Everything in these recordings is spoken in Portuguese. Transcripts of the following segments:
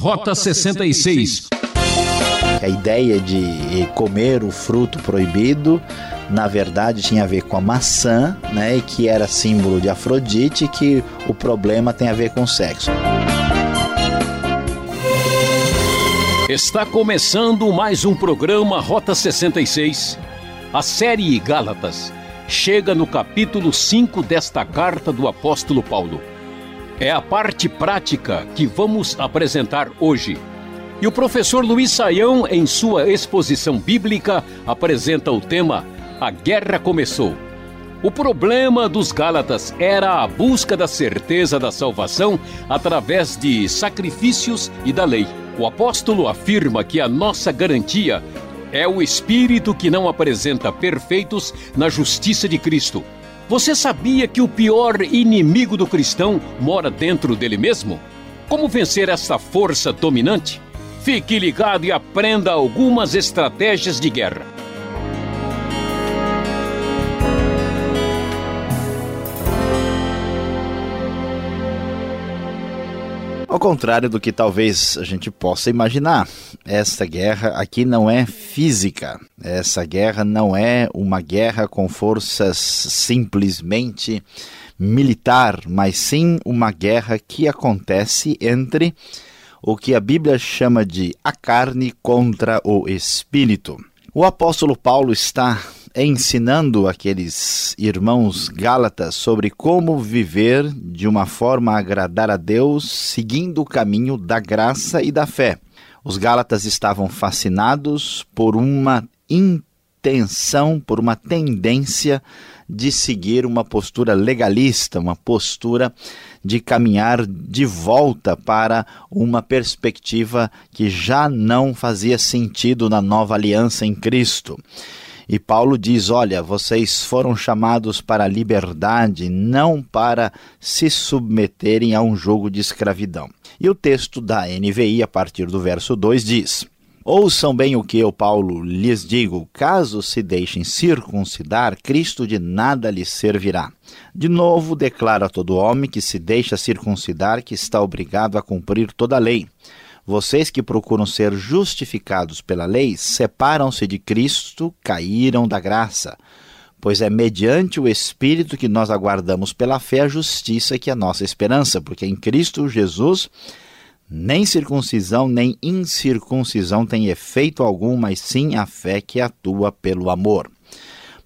Rota 66. A ideia de comer o fruto proibido, na verdade, tinha a ver com a maçã, né? E que era símbolo de Afrodite, que o problema tem a ver com sexo. Está começando mais um programa Rota 66. A série Gálatas chega no capítulo 5 desta carta do apóstolo Paulo. É a parte prática que vamos apresentar hoje. E o professor Luiz Saião, em sua exposição bíblica, apresenta o tema A Guerra Começou. O problema dos Gálatas era a busca da certeza da salvação através de sacrifícios e da lei. O apóstolo afirma que a nossa garantia é o espírito que não apresenta perfeitos na justiça de Cristo. Você sabia que o pior inimigo do cristão mora dentro dele mesmo? Como vencer essa força dominante? Fique ligado e aprenda algumas estratégias de guerra. Ao contrário do que talvez a gente possa imaginar, esta guerra aqui não é física. Essa guerra não é uma guerra com forças simplesmente militar, mas sim uma guerra que acontece entre o que a Bíblia chama de a carne contra o espírito. O apóstolo Paulo está ensinando aqueles irmãos gálatas sobre como viver de uma forma a agradar a Deus, seguindo o caminho da graça e da fé. Os gálatas estavam fascinados por uma intenção, por uma tendência de seguir uma postura legalista, uma postura de caminhar de volta para uma perspectiva que já não fazia sentido na nova aliança em Cristo. E Paulo diz: Olha, vocês foram chamados para a liberdade, não para se submeterem a um jogo de escravidão. E o texto da NVI, a partir do verso 2, diz: Ouçam bem o que eu, Paulo, lhes digo: caso se deixem circuncidar, Cristo de nada lhes servirá. De novo, declara todo homem que se deixa circuncidar que está obrigado a cumprir toda a lei. Vocês que procuram ser justificados pela lei separam-se de Cristo, caíram da graça. Pois é mediante o Espírito que nós aguardamos pela fé a justiça que é a nossa esperança, porque em Cristo Jesus nem circuncisão nem incircuncisão tem efeito algum, mas sim a fé que atua pelo amor.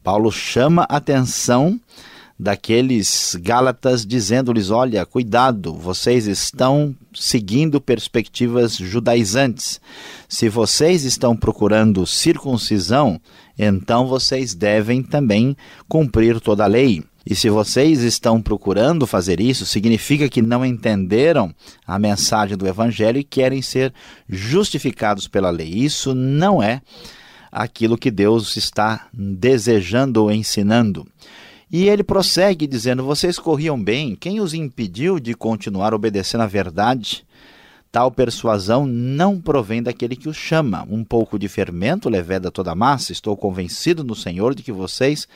Paulo chama atenção daqueles Gálatas, dizendo-lhes: Olha, cuidado, vocês estão seguindo perspectivas judaizantes. Se vocês estão procurando circuncisão, então vocês devem também cumprir toda a lei. E se vocês estão procurando fazer isso, significa que não entenderam a mensagem do Evangelho e querem ser justificados pela lei. Isso não é aquilo que Deus está desejando ou ensinando. E ele prossegue dizendo: Vocês corriam bem, quem os impediu de continuar obedecendo à verdade? Tal persuasão não provém daquele que os chama. Um pouco de fermento leveda toda a massa. Estou convencido no Senhor de que vocês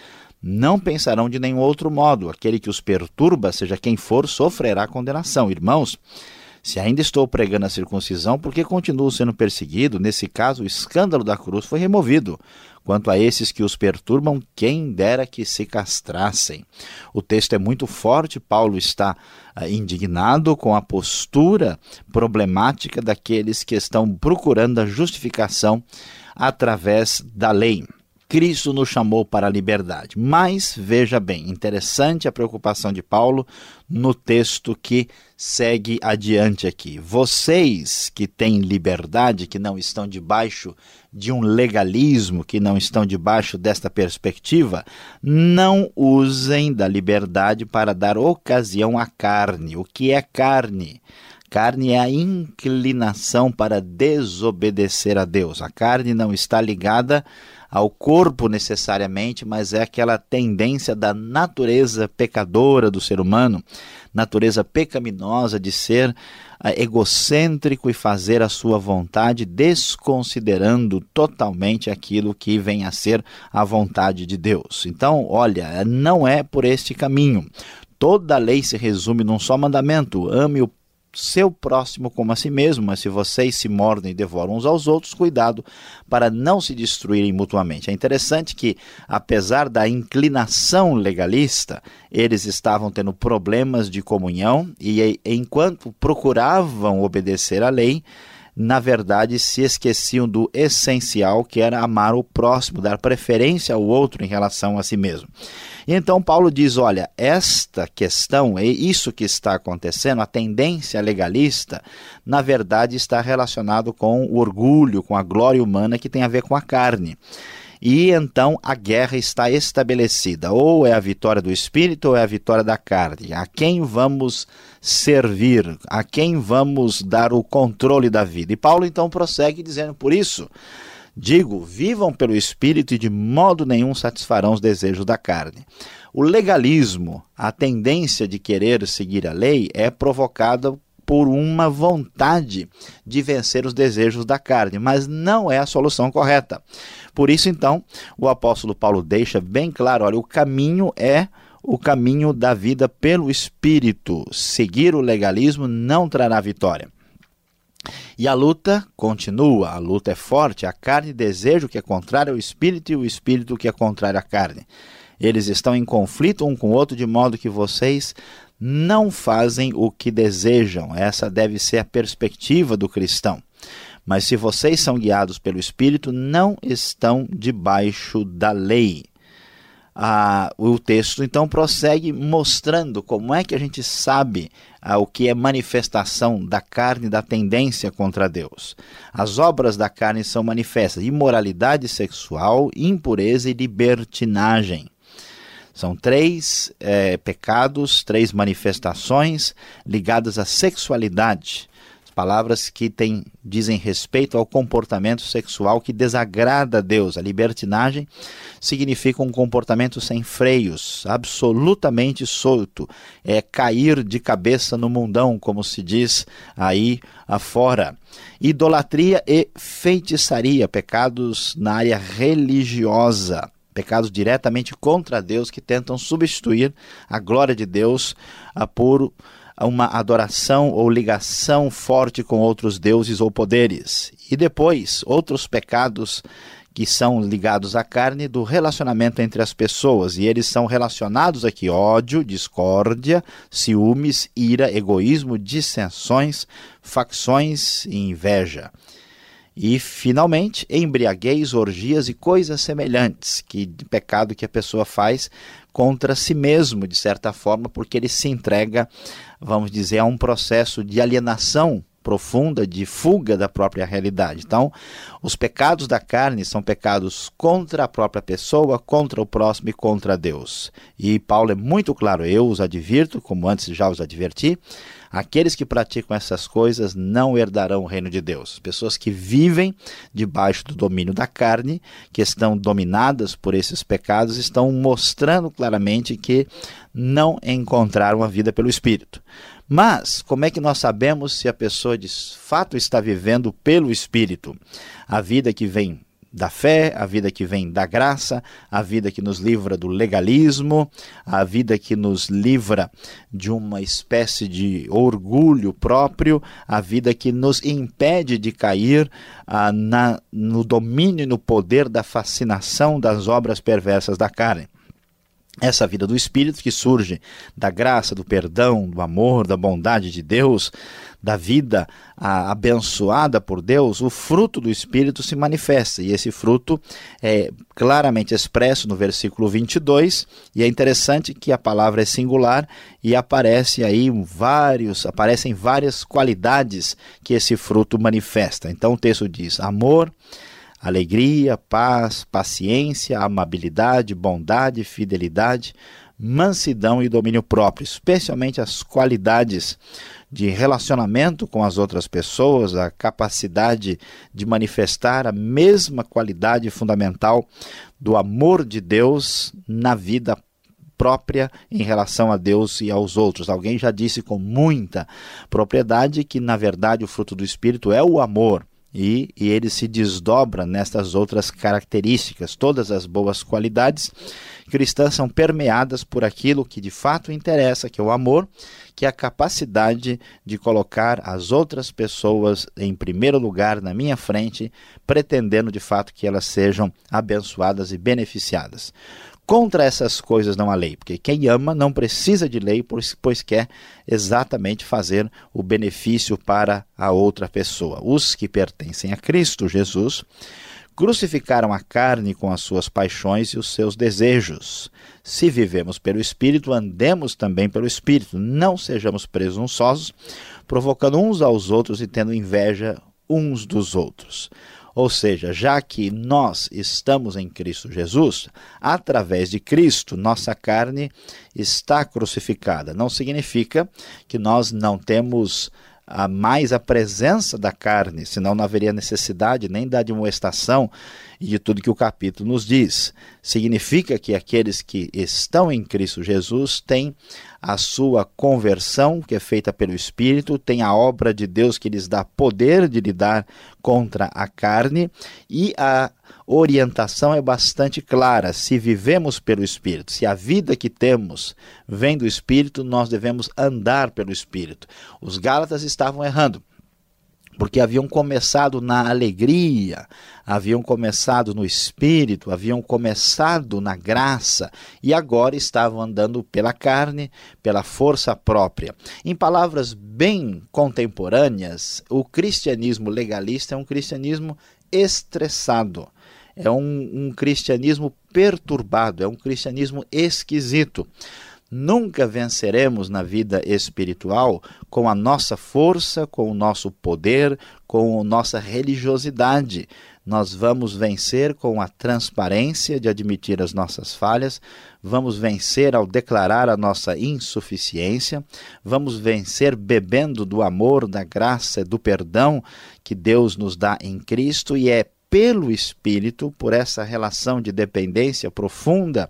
não pensarão de nenhum outro modo. Aquele que os perturba, seja quem for, sofrerá condenação. Irmãos, se ainda estou pregando a circuncisão, por que continuo sendo perseguido? Nesse caso, o escândalo da cruz foi removido. Quanto a esses que os perturbam, quem dera que se castrassem. O texto é muito forte, Paulo está ah, indignado com a postura problemática daqueles que estão procurando a justificação através da lei. Cristo nos chamou para a liberdade. Mas, veja bem, interessante a preocupação de Paulo no texto que segue adiante aqui. Vocês que têm liberdade, que não estão debaixo de um legalismo, que não estão debaixo desta perspectiva, não usem da liberdade para dar ocasião à carne. O que é carne? Carne é a inclinação para desobedecer a Deus. A carne não está ligada ao corpo necessariamente, mas é aquela tendência da natureza pecadora do ser humano, natureza pecaminosa de ser uh, egocêntrico e fazer a sua vontade, desconsiderando totalmente aquilo que vem a ser a vontade de Deus. Então, olha, não é por este caminho. Toda a lei se resume num só mandamento: ame o seu próximo como a si mesmo, mas se vocês se mordem e devoram uns aos outros, cuidado para não se destruírem mutuamente. É interessante que, apesar da inclinação legalista, eles estavam tendo problemas de comunhão e, enquanto procuravam obedecer à lei, na verdade se esqueciam do essencial, que era amar o próximo, dar preferência ao outro em relação a si mesmo. E então Paulo diz: olha, esta questão, isso que está acontecendo, a tendência legalista, na verdade está relacionado com o orgulho, com a glória humana que tem a ver com a carne. E então a guerra está estabelecida. Ou é a vitória do espírito ou é a vitória da carne. A quem vamos servir? A quem vamos dar o controle da vida? E Paulo então prossegue dizendo: por isso. Digo, vivam pelo Espírito e de modo nenhum satisfarão os desejos da carne. O legalismo, a tendência de querer seguir a lei, é provocada por uma vontade de vencer os desejos da carne, mas não é a solução correta. Por isso, então, o apóstolo Paulo deixa bem claro: olha, o caminho é o caminho da vida pelo Espírito. Seguir o legalismo não trará vitória. E a luta continua, a luta é forte, a carne deseja o que é contrário ao espírito e o espírito o que é contrário à carne. Eles estão em conflito um com o outro, de modo que vocês não fazem o que desejam. Essa deve ser a perspectiva do cristão. Mas se vocês são guiados pelo Espírito, não estão debaixo da lei ah, o texto então prossegue mostrando como é que a gente sabe ah, o que é manifestação da carne, da tendência contra Deus. As obras da carne são manifestas: imoralidade sexual, impureza e libertinagem. São três é, pecados, três manifestações ligadas à sexualidade palavras que tem, dizem respeito ao comportamento sexual que desagrada a Deus. A libertinagem significa um comportamento sem freios, absolutamente solto. É cair de cabeça no mundão, como se diz aí afora. Idolatria e feitiçaria, pecados na área religiosa pecados diretamente contra Deus que tentam substituir a glória de Deus por uma adoração ou ligação forte com outros deuses ou poderes. E depois, outros pecados que são ligados à carne do relacionamento entre as pessoas, e eles são relacionados aqui: ódio, discórdia, ciúmes, ira, egoísmo, dissensões, facções e inveja. E, finalmente, embriaguez, orgias e coisas semelhantes, que pecado que a pessoa faz contra si mesmo, de certa forma, porque ele se entrega, vamos dizer, a um processo de alienação profunda de fuga da própria realidade. Então, os pecados da carne são pecados contra a própria pessoa, contra o próximo e contra Deus. E Paulo é muito claro, eu os advirto, como antes já os adverti, aqueles que praticam essas coisas não herdarão o reino de Deus. Pessoas que vivem debaixo do domínio da carne, que estão dominadas por esses pecados, estão mostrando claramente que não encontraram a vida pelo Espírito. Mas, como é que nós sabemos se a pessoa de fato está vivendo pelo Espírito? A vida que vem da fé, a vida que vem da graça, a vida que nos livra do legalismo, a vida que nos livra de uma espécie de orgulho próprio, a vida que nos impede de cair ah, na, no domínio e no poder da fascinação das obras perversas da carne essa vida do Espírito que surge da graça, do perdão, do amor, da bondade de Deus, da vida abençoada por Deus, o fruto do Espírito se manifesta. E esse fruto é claramente expresso no versículo 22. E é interessante que a palavra é singular e aparece aí vários, aparecem várias qualidades que esse fruto manifesta. Então o texto diz: amor alegria, paz, paciência, amabilidade, bondade, fidelidade, mansidão e domínio próprio, especialmente as qualidades de relacionamento com as outras pessoas, a capacidade de manifestar a mesma qualidade fundamental do amor de Deus na vida própria em relação a Deus e aos outros. Alguém já disse com muita propriedade que, na verdade, o fruto do Espírito é o amor e, e ele se desdobra nestas outras características. Todas as boas qualidades cristãs são permeadas por aquilo que de fato interessa, que é o amor, que é a capacidade de colocar as outras pessoas em primeiro lugar na minha frente, pretendendo de fato que elas sejam abençoadas e beneficiadas. Contra essas coisas não há lei, porque quem ama não precisa de lei, pois quer exatamente fazer o benefício para a outra pessoa. Os que pertencem a Cristo Jesus crucificaram a carne com as suas paixões e os seus desejos. Se vivemos pelo Espírito, andemos também pelo Espírito. Não sejamos presunçosos, provocando uns aos outros e tendo inveja uns dos outros. Ou seja, já que nós estamos em Cristo Jesus, através de Cristo, nossa carne está crucificada. Não significa que nós não temos a mais a presença da carne, senão não haveria necessidade nem da admoestação e de tudo que o capítulo nos diz. Significa que aqueles que estão em Cristo Jesus têm a sua conversão, que é feita pelo Espírito, têm a obra de Deus que lhes dá poder de lidar contra a carne e a orientação é bastante clara. Se vivemos pelo Espírito, se a vida que temos vem do Espírito, nós devemos andar pelo Espírito. Os Gálatas estavam errando porque haviam começado na alegria, haviam começado no espírito, haviam começado na graça e agora estavam andando pela carne, pela força própria. Em palavras bem contemporâneas, o cristianismo legalista é um cristianismo estressado é um, um cristianismo perturbado, é um cristianismo esquisito. Nunca venceremos na vida espiritual com a nossa força, com o nosso poder, com a nossa religiosidade. Nós vamos vencer com a transparência de admitir as nossas falhas, vamos vencer ao declarar a nossa insuficiência, vamos vencer bebendo do amor, da graça, do perdão que Deus nos dá em Cristo e é pelo Espírito, por essa relação de dependência profunda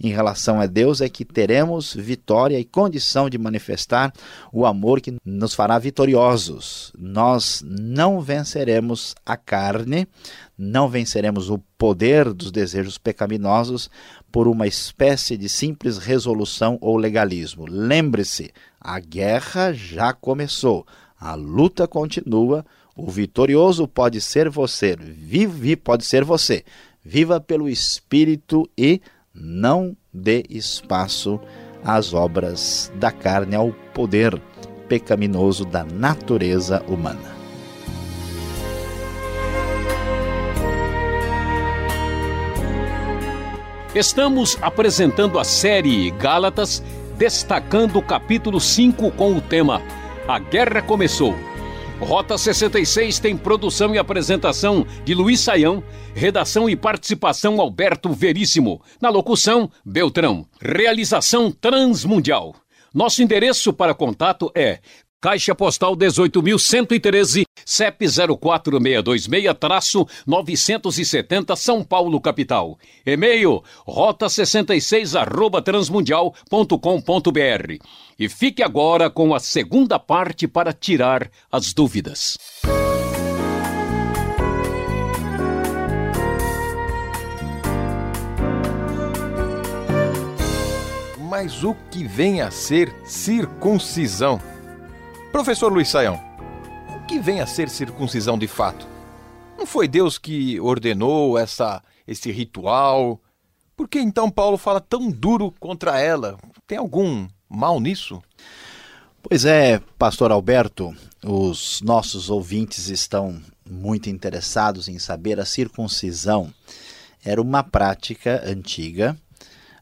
em relação a Deus, é que teremos vitória e condição de manifestar o amor que nos fará vitoriosos. Nós não venceremos a carne, não venceremos o poder dos desejos pecaminosos por uma espécie de simples resolução ou legalismo. Lembre-se, a guerra já começou, a luta continua o vitorioso pode ser você, vive pode ser você. Viva pelo Espírito e não dê espaço às obras da carne, ao poder pecaminoso da natureza humana. Estamos apresentando a série Gálatas, destacando o capítulo 5 com o tema A Guerra Começou Rota 66 tem produção e apresentação de Luiz Saião, redação e participação Alberto Veríssimo, na locução Beltrão. Realização Transmundial. Nosso endereço para contato é Caixa Postal 18.113, CEP 04626-970 São Paulo, capital. E-mail rota66 arroba transmundial.com.br. E fique agora com a segunda parte para tirar as dúvidas. Mas o que vem a ser circuncisão? Professor Luiz Saião, o que vem a ser circuncisão de fato? Não foi Deus que ordenou essa, esse ritual? Por que então Paulo fala tão duro contra ela? Tem algum mal nisso? Pois é, pastor Alberto, os nossos ouvintes estão muito interessados em saber a circuncisão. Era uma prática antiga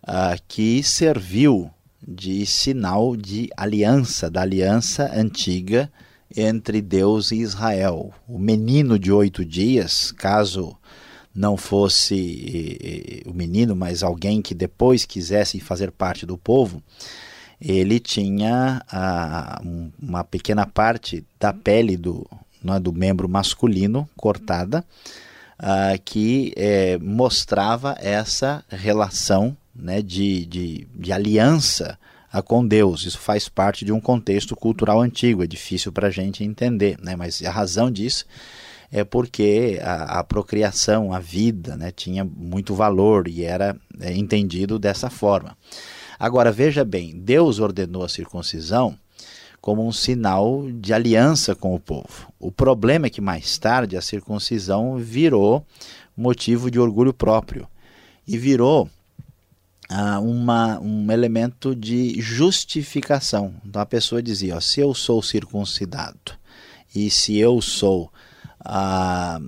uh, que serviu de sinal de aliança, da aliança antiga entre Deus e Israel. O menino de oito dias, caso não fosse o menino, mas alguém que depois quisesse fazer parte do povo, ele tinha a, uma pequena parte da pele do, é, do membro masculino cortada, uh, que é, mostrava essa relação né, de, de, de aliança com Deus. Isso faz parte de um contexto cultural antigo, é difícil para a gente entender, né? mas a razão disso é porque a, a procriação, a vida, né, tinha muito valor e era é, entendido dessa forma. Agora veja bem, Deus ordenou a circuncisão como um sinal de aliança com o povo. O problema é que mais tarde a circuncisão virou motivo de orgulho próprio e virou ah, uma, um elemento de justificação. Então a pessoa dizia: ó, se eu sou circuncidado e se eu sou ah,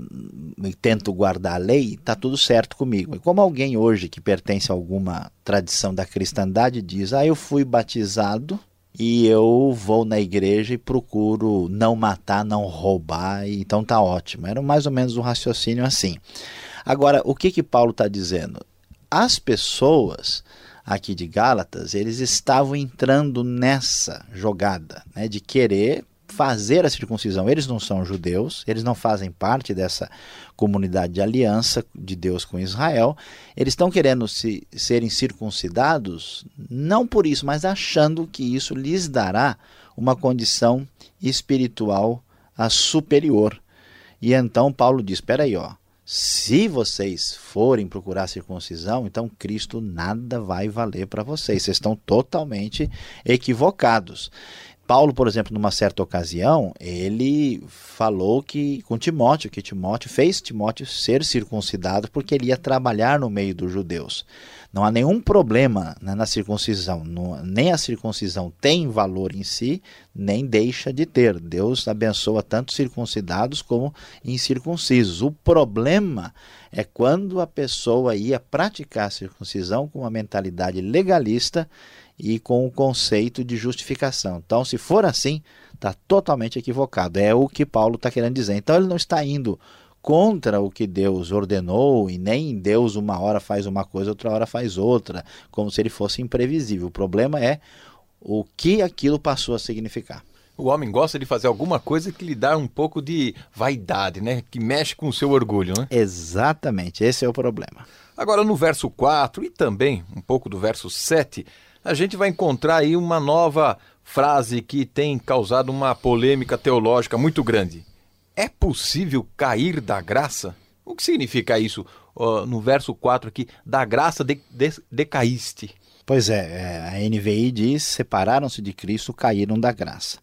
tento guardar a lei, está tudo certo comigo. E como alguém hoje que pertence a alguma tradição da cristandade diz: ah, eu fui batizado e eu vou na igreja e procuro não matar, não roubar, então tá ótimo. Era mais ou menos um raciocínio assim. Agora, o que que Paulo está dizendo? As pessoas aqui de Gálatas, eles estavam entrando nessa jogada né, de querer fazer a circuncisão. Eles não são judeus, eles não fazem parte dessa comunidade de aliança de Deus com Israel. Eles estão querendo se, serem circuncidados, não por isso, mas achando que isso lhes dará uma condição espiritual superior. E então Paulo diz: espera aí, ó. Se vocês forem procurar circuncisão, então Cristo nada vai valer para vocês. Vocês estão totalmente equivocados. Paulo, por exemplo, numa certa ocasião, ele falou que com Timóteo, que Timóteo fez Timóteo ser circuncidado porque ele ia trabalhar no meio dos judeus. Não há nenhum problema né, na circuncisão, não, nem a circuncisão tem valor em si, nem deixa de ter. Deus abençoa tanto circuncidados como incircuncisos. O problema é quando a pessoa ia praticar a circuncisão com uma mentalidade legalista e com o conceito de justificação. Então, se for assim, está totalmente equivocado. É o que Paulo está querendo dizer. Então, ele não está indo contra o que Deus ordenou e nem Deus uma hora faz uma coisa, outra hora faz outra, como se ele fosse imprevisível. O problema é o que aquilo passou a significar. O homem gosta de fazer alguma coisa que lhe dá um pouco de vaidade, né? Que mexe com o seu orgulho, né? Exatamente, esse é o problema. Agora, no verso 4 e também um pouco do verso 7, a gente vai encontrar aí uma nova frase que tem causado uma polêmica teológica muito grande. É possível cair da graça? O que significa isso uh, no verso 4 aqui? Da graça de, de, decaíste. Pois é, é a NVI diz: separaram-se de Cristo, caíram da graça.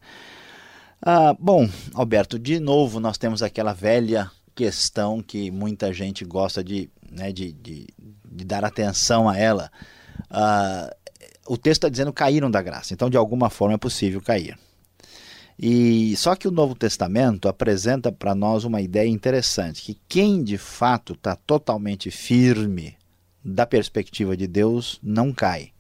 Ah, bom, Alberto, de novo nós temos aquela velha questão que muita gente gosta de, né, de, de, de dar atenção a ela. Ah, o texto está dizendo caíram da graça, então de alguma forma é possível cair. E só que o Novo Testamento apresenta para nós uma ideia interessante, que quem de fato está totalmente firme da perspectiva de Deus não cai.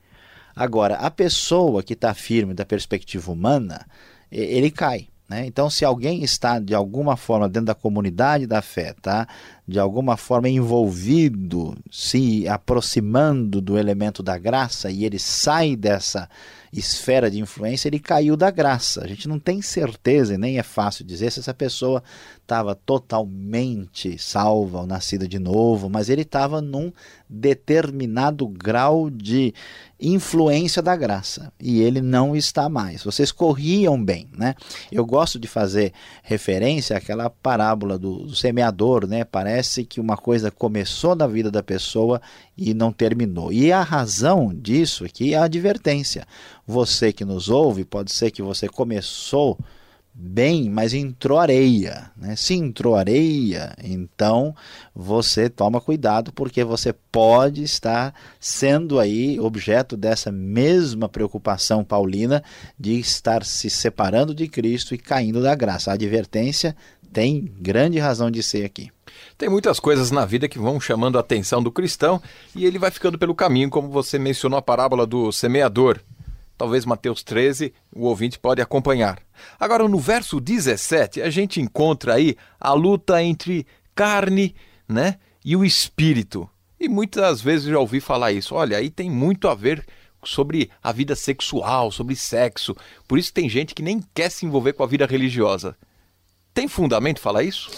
Agora, a pessoa que está firme da perspectiva humana, ele cai. Né? Então, se alguém está de alguma forma dentro da comunidade da fé, tá? De alguma forma envolvido, se aproximando do elemento da graça e ele sai dessa esfera de influência, ele caiu da graça. A gente não tem certeza e nem é fácil dizer se essa pessoa estava totalmente salva ou nascida de novo, mas ele estava num determinado grau de influência da graça e ele não está mais. Vocês corriam bem, né? Eu gosto de fazer referência àquela parábola do, do semeador, né? Parece que uma coisa começou na vida da pessoa e não terminou. E a razão disso aqui é a advertência. Você que nos ouve, pode ser que você começou bem, mas entrou areia. Né? Se entrou areia, então você toma cuidado, porque você pode estar sendo aí objeto dessa mesma preocupação paulina de estar se separando de Cristo e caindo da graça. A advertência tem grande razão de ser aqui. Tem muitas coisas na vida que vão chamando a atenção do cristão e ele vai ficando pelo caminho, como você mencionou a parábola do semeador talvez Mateus 13, o ouvinte pode acompanhar. Agora, no verso 17, a gente encontra aí a luta entre carne né, e o espírito. E muitas vezes já ouvi falar isso. Olha, aí tem muito a ver sobre a vida sexual, sobre sexo. Por isso tem gente que nem quer se envolver com a vida religiosa. Tem fundamento falar isso?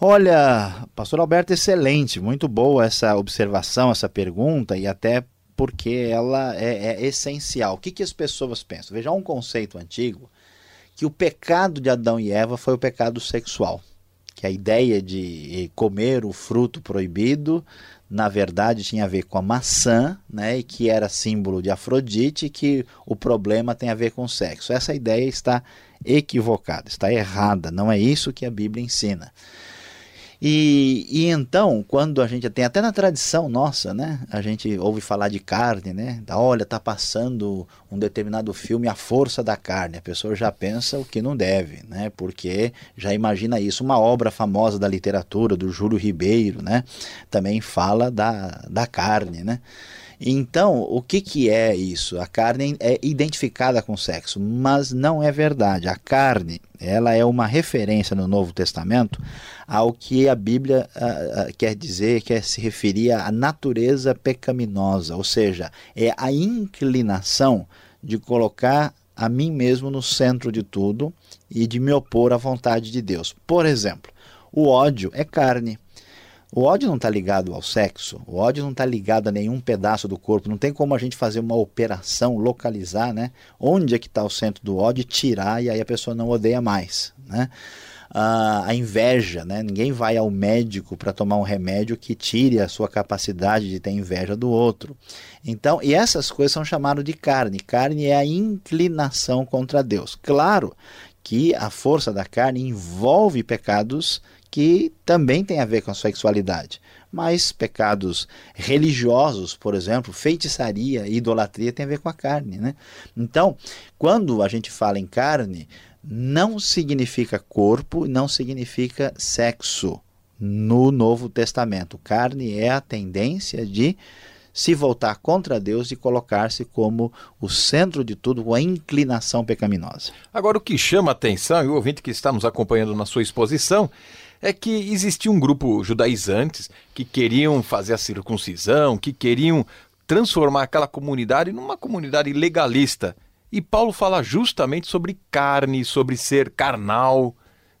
Olha, pastor Alberto, excelente, muito boa essa observação, essa pergunta e até porque ela é, é essencial. O que, que as pessoas pensam? Veja, um conceito antigo que o pecado de Adão e Eva foi o pecado sexual. que a ideia de comer o fruto proibido na verdade tinha a ver com a maçã, né, e que era símbolo de Afrodite, e que o problema tem a ver com sexo. Essa ideia está equivocada, está errada, não é isso que a Bíblia ensina. E, e então, quando a gente tem até na tradição nossa, né? A gente ouve falar de carne, né? Olha, tá passando um determinado filme A Força da Carne. A pessoa já pensa o que não deve, né? Porque já imagina isso. Uma obra famosa da literatura, do Júlio Ribeiro, né? Também fala da, da carne, né? Então, o que, que é isso? A carne é identificada com sexo, mas não é verdade. A carne, ela é uma referência no Novo Testamento ao que a Bíblia uh, uh, quer dizer, quer se referir à natureza pecaminosa, ou seja, é a inclinação de colocar a mim mesmo no centro de tudo e de me opor à vontade de Deus. Por exemplo, o ódio é carne. O ódio não está ligado ao sexo, o ódio não está ligado a nenhum pedaço do corpo. Não tem como a gente fazer uma operação, localizar, né? Onde é que está o centro do ódio, tirar e aí a pessoa não odeia mais, né? Ah, a inveja, né? Ninguém vai ao médico para tomar um remédio que tire a sua capacidade de ter inveja do outro. Então, e essas coisas são chamadas de carne. Carne é a inclinação contra Deus. Claro que a força da carne envolve pecados que também tem a ver com a sexualidade. Mas pecados religiosos, por exemplo, feitiçaria e idolatria tem a ver com a carne. Né? Então, quando a gente fala em carne, não significa corpo, não significa sexo no Novo Testamento. Carne é a tendência de se voltar contra Deus e colocar-se como o centro de tudo, a inclinação pecaminosa. Agora, o que chama atenção, e o ouvinte que está nos acompanhando na sua exposição, é que existia um grupo judaizantes que queriam fazer a circuncisão, que queriam transformar aquela comunidade numa comunidade legalista. E Paulo fala justamente sobre carne, sobre ser carnal.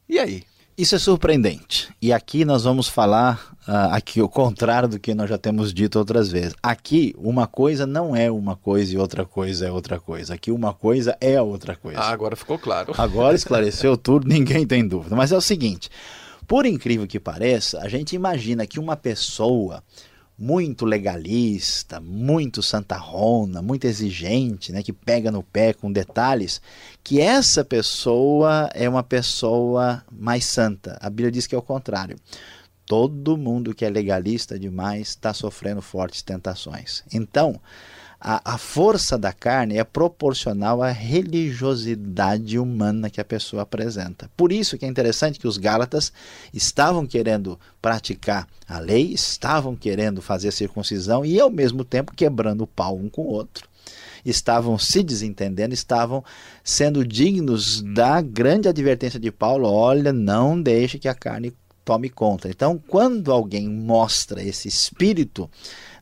E aí? Isso é surpreendente. E aqui nós vamos falar uh, aqui o contrário do que nós já temos dito outras vezes. Aqui uma coisa não é uma coisa e outra coisa é outra coisa. Aqui uma coisa é outra coisa. Ah, agora ficou claro. Agora esclareceu tudo, ninguém tem dúvida. Mas é o seguinte, por incrível que pareça, a gente imagina que uma pessoa muito legalista, muito santarrona, muito exigente, né, que pega no pé com detalhes, que essa pessoa é uma pessoa mais santa. A Bíblia diz que é o contrário. Todo mundo que é legalista demais está sofrendo fortes tentações. Então, a, a força da carne é proporcional à religiosidade humana que a pessoa apresenta. Por isso que é interessante que os Gálatas estavam querendo praticar a lei, estavam querendo fazer circuncisão e ao mesmo tempo quebrando o pau um com o outro estavam se desentendendo, estavam sendo dignos da grande advertência de Paulo: olha, não deixe que a carne tome conta. Então, quando alguém mostra esse espírito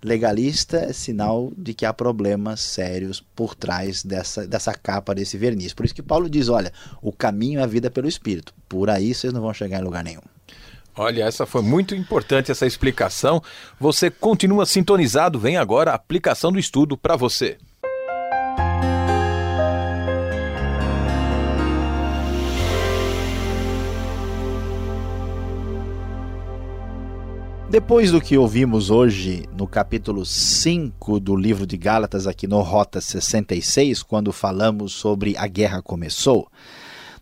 legalista é sinal de que há problemas sérios por trás dessa, dessa capa, desse verniz. Por isso que Paulo diz: olha, o caminho é a vida pelo Espírito. Por aí vocês não vão chegar em lugar nenhum. Olha, essa foi muito importante essa explicação. Você continua sintonizado, vem agora a aplicação do estudo para você. Depois do que ouvimos hoje no capítulo 5 do livro de Gálatas, aqui no Rota 66, quando falamos sobre a guerra começou,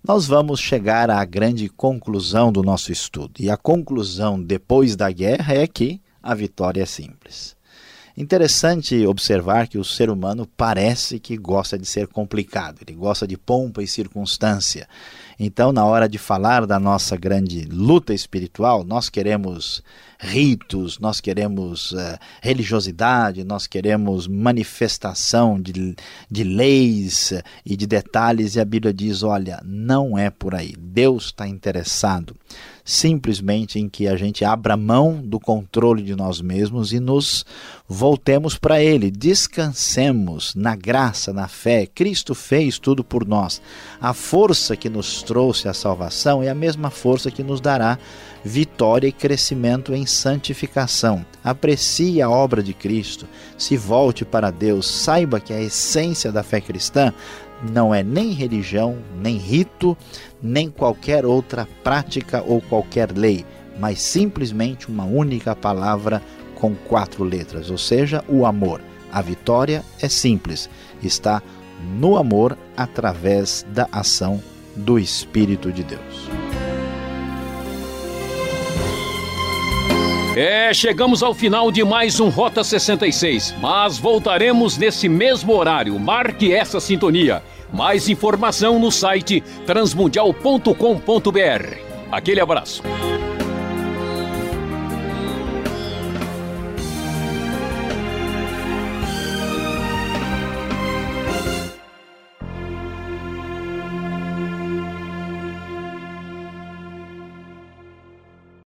nós vamos chegar à grande conclusão do nosso estudo. E a conclusão depois da guerra é que a vitória é simples. Interessante observar que o ser humano parece que gosta de ser complicado, ele gosta de pompa e circunstância. Então, na hora de falar da nossa grande luta espiritual, nós queremos ritos, nós queremos uh, religiosidade, nós queremos manifestação de, de leis e de detalhes, e a Bíblia diz: olha, não é por aí. Deus está interessado simplesmente em que a gente abra mão do controle de nós mesmos e nos voltemos para Ele, descansemos na graça, na fé. Cristo fez tudo por nós. A força que nos trouxe a salvação é a mesma força que nos dará vitória e crescimento em santificação. Aprecie a obra de Cristo, se volte para Deus, saiba que a essência da fé cristã não é nem religião, nem rito, nem qualquer outra prática ou qualquer lei, mas simplesmente uma única palavra com quatro letras, ou seja, o amor. A vitória é simples, está no amor através da ação do Espírito de Deus. É, chegamos ao final de mais um Rota 66, mas voltaremos nesse mesmo horário. Marque essa sintonia. Mais informação no site transmundial.com.br. Aquele abraço.